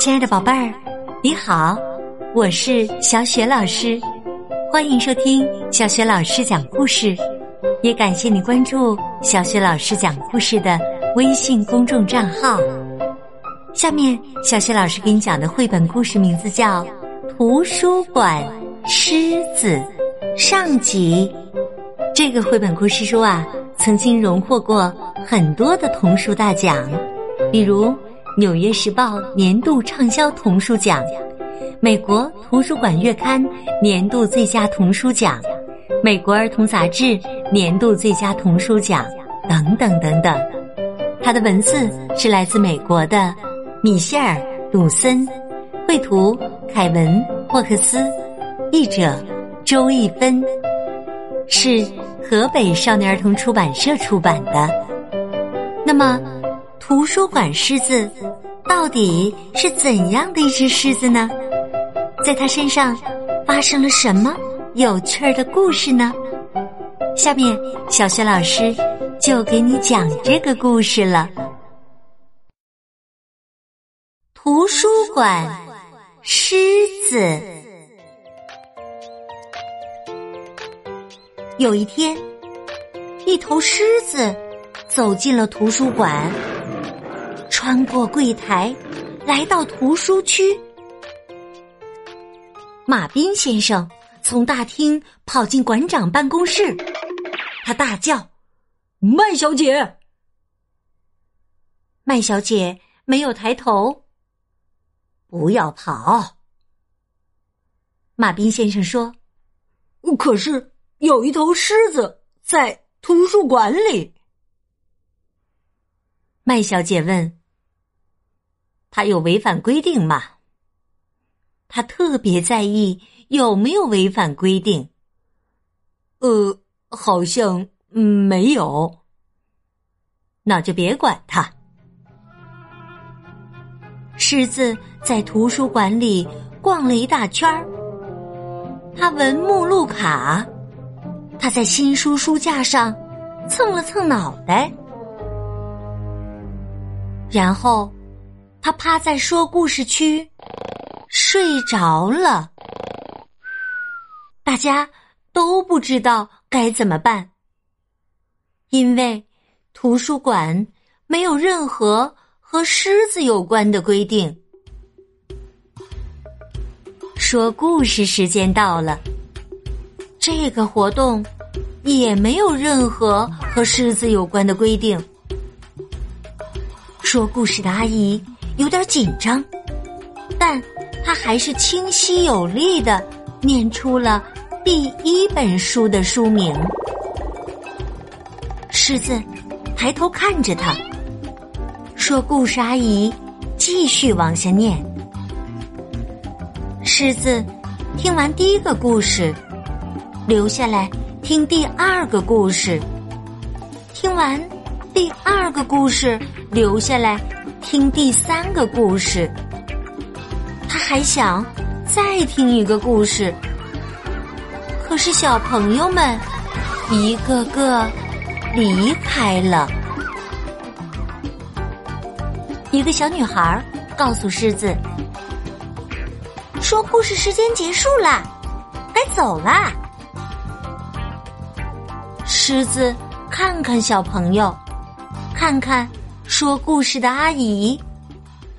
亲爱的宝贝儿，你好，我是小雪老师，欢迎收听小雪老师讲故事，也感谢你关注小雪老师讲故事的微信公众账号。下面，小雪老师给你讲的绘本故事名字叫《图书馆狮子》上集。这个绘本故事书啊，曾经荣获过很多的童书大奖，比如。《纽约时报》年度畅销童书奖，美国图书馆月刊年度最佳童书奖，美国儿童杂志年度最佳童书奖等等等等。它的文字是来自美国的米歇尔·鲁森，绘图凯文·霍克斯，译者周一芬，是河北少年儿童出版社出版的。那么。图书馆狮子到底是怎样的一只狮子呢？在它身上发生了什么有趣儿的故事呢？下面小雪老师就给你讲这个故事了。图书馆狮子有一天，一头狮子走进了图书馆。穿过柜台，来到图书区。马斌先生从大厅跑进馆长办公室，他大叫：“麦小姐！”麦小姐没有抬头。不要跑，马斌先生说：“可是有一头狮子在图书馆里。”麦小姐问。他有违反规定吗？他特别在意有没有违反规定。呃，好像没有。那就别管他。狮子在图书馆里逛了一大圈儿，他闻目录卡，他在新书书架上蹭了蹭脑袋，然后。他趴在说故事区睡着了，大家都不知道该怎么办，因为图书馆没有任何和狮子有关的规定。说故事时间到了，这个活动也没有任何和狮子有关的规定。说故事的阿姨。有点紧张，但他还是清晰有力的念出了第一本书的书名。狮子抬头看着他，说：“故事阿姨继续往下念。”狮子听完第一个故事，留下来听第二个故事。听完第二个故事，留下来。听第三个故事，他还想再听一个故事，可是小朋友们一个个离开了。一个小女孩告诉狮子：“说故事时间结束了，该走啦。”狮子看看小朋友，看看。说故事的阿姨，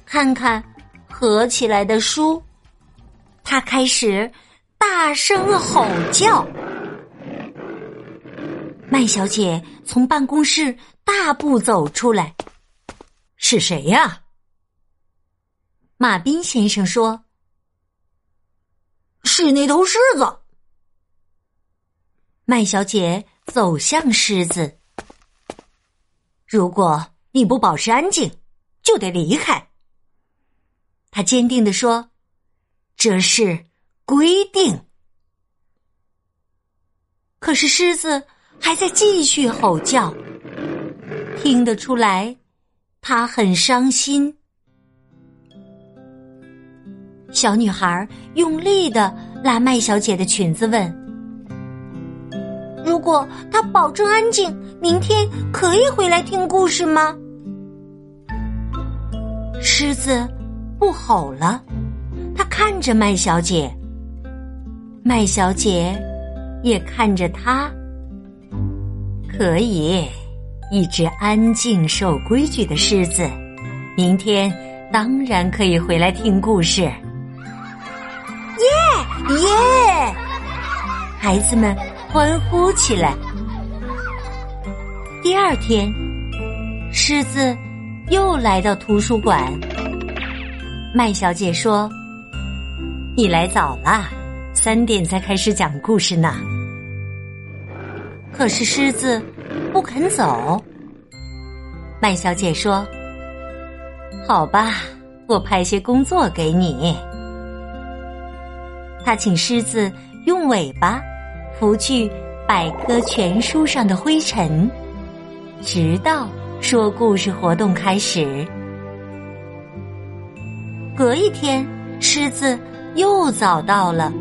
看看合起来的书，他开始大声吼叫。麦小姐从办公室大步走出来，是谁呀？马斌先生说：“是那头狮子。”麦小姐走向狮子，如果。你不保持安静，就得离开。他坚定地说：“这是规定。”可是狮子还在继续吼叫，听得出来，他很伤心。小女孩用力的拉麦小姐的裙子，问。如果他保证安静，明天可以回来听故事吗？狮子不吼了，他看着麦小姐，麦小姐也看着他。可以，一只安静守规矩的狮子，明天当然可以回来听故事。耶耶！孩子们欢呼起来。第二天，狮子又来到图书馆。麦小姐说：“你来早了，三点才开始讲故事呢。”可是狮子不肯走。麦小姐说：“好吧，我派些工作给你。”她请狮子用尾巴拂去百科全书上的灰尘。直到说故事活动开始。隔一天，狮子又早到了。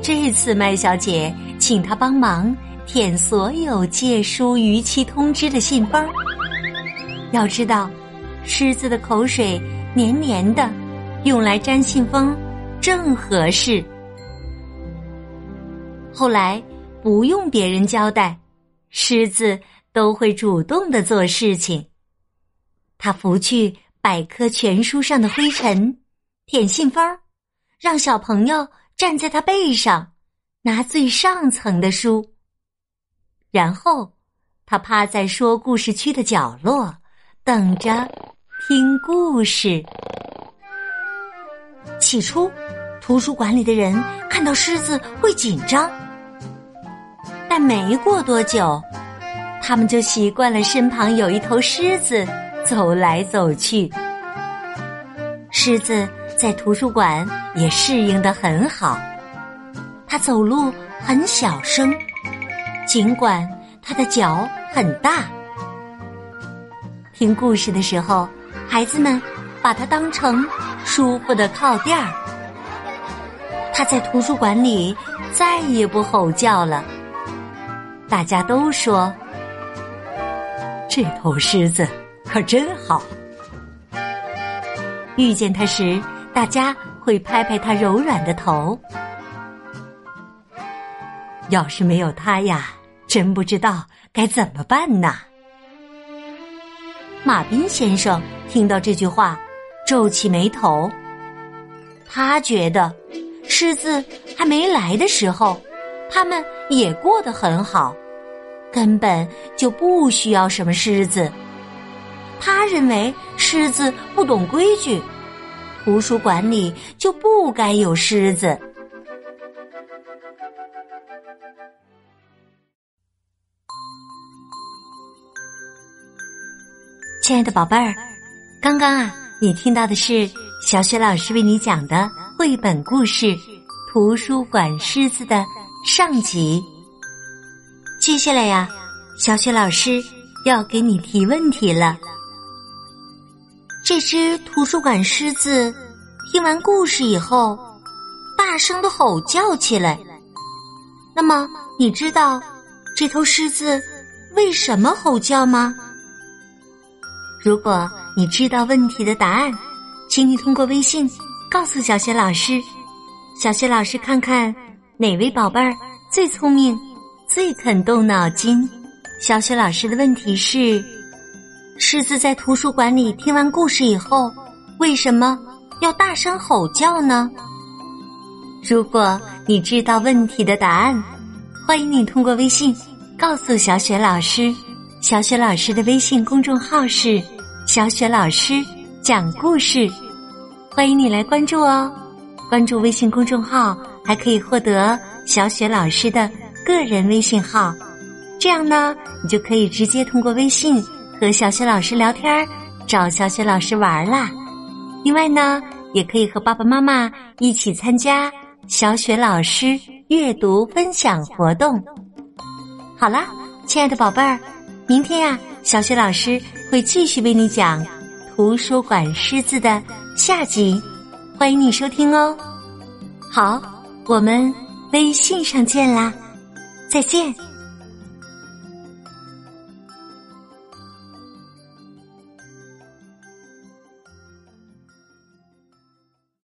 这次麦小姐请他帮忙舔所有借书逾期通知的信封。要知道，狮子的口水黏黏的，用来粘信封正合适。后来不用别人交代，狮子。都会主动的做事情。他拂去百科全书上的灰尘，舔信封，让小朋友站在他背上，拿最上层的书。然后，他趴在说故事区的角落，等着听故事。起初，图书馆里的人看到狮子会紧张，但没过多久。他们就习惯了身旁有一头狮子走来走去。狮子在图书馆也适应的很好，它走路很小声，尽管它的脚很大。听故事的时候，孩子们把它当成舒服的靠垫儿。它在图书馆里再也不吼叫了。大家都说。这头狮子可真好。遇见它时，大家会拍拍它柔软的头。要是没有它呀，真不知道该怎么办呢。马彬先生听到这句话，皱起眉头。他觉得，狮子还没来的时候，他们也过得很好。根本就不需要什么狮子。他认为狮子不懂规矩，图书馆里就不该有狮子。亲爱的宝贝儿，刚刚啊，你听到的是小雪老师为你讲的绘本故事《图书馆狮子》的上集。接下来呀，小雪老师要给你提问题了。这只图书馆狮子听完故事以后，大声的吼叫起来。那么，你知道这头狮子为什么吼叫吗？如果你知道问题的答案，请你通过微信告诉小雪老师。小雪老师看看哪位宝贝儿最聪明。最肯动脑筋。小雪老师的问题是：狮子在图书馆里听完故事以后，为什么要大声吼叫呢？如果你知道问题的答案，欢迎你通过微信告诉小雪老师。小雪老师的微信公众号是“小雪老师讲故事”，欢迎你来关注哦。关注微信公众号还可以获得小雪老师的。个人微信号，这样呢，你就可以直接通过微信和小雪老师聊天，找小雪老师玩啦。另外呢，也可以和爸爸妈妈一起参加小雪老师阅读分享活动。好啦，亲爱的宝贝儿，明天呀，小雪老师会继续为你讲《图书馆狮子》的下集，欢迎你收听哦。好，我们微信上见啦。再见。